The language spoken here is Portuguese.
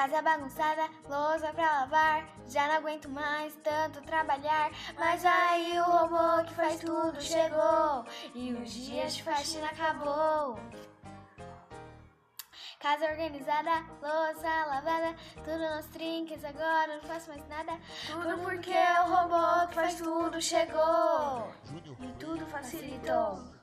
Casa bagunçada, louça pra lavar. Já não aguento mais tanto trabalhar. Mas aí o robô que faz tudo chegou. E os dias de faxina acabou. Casa organizada, louça lavada, tudo nos trinques, agora não faço mais nada. Tudo porque o robô que faz tudo chegou. E tudo facilitou.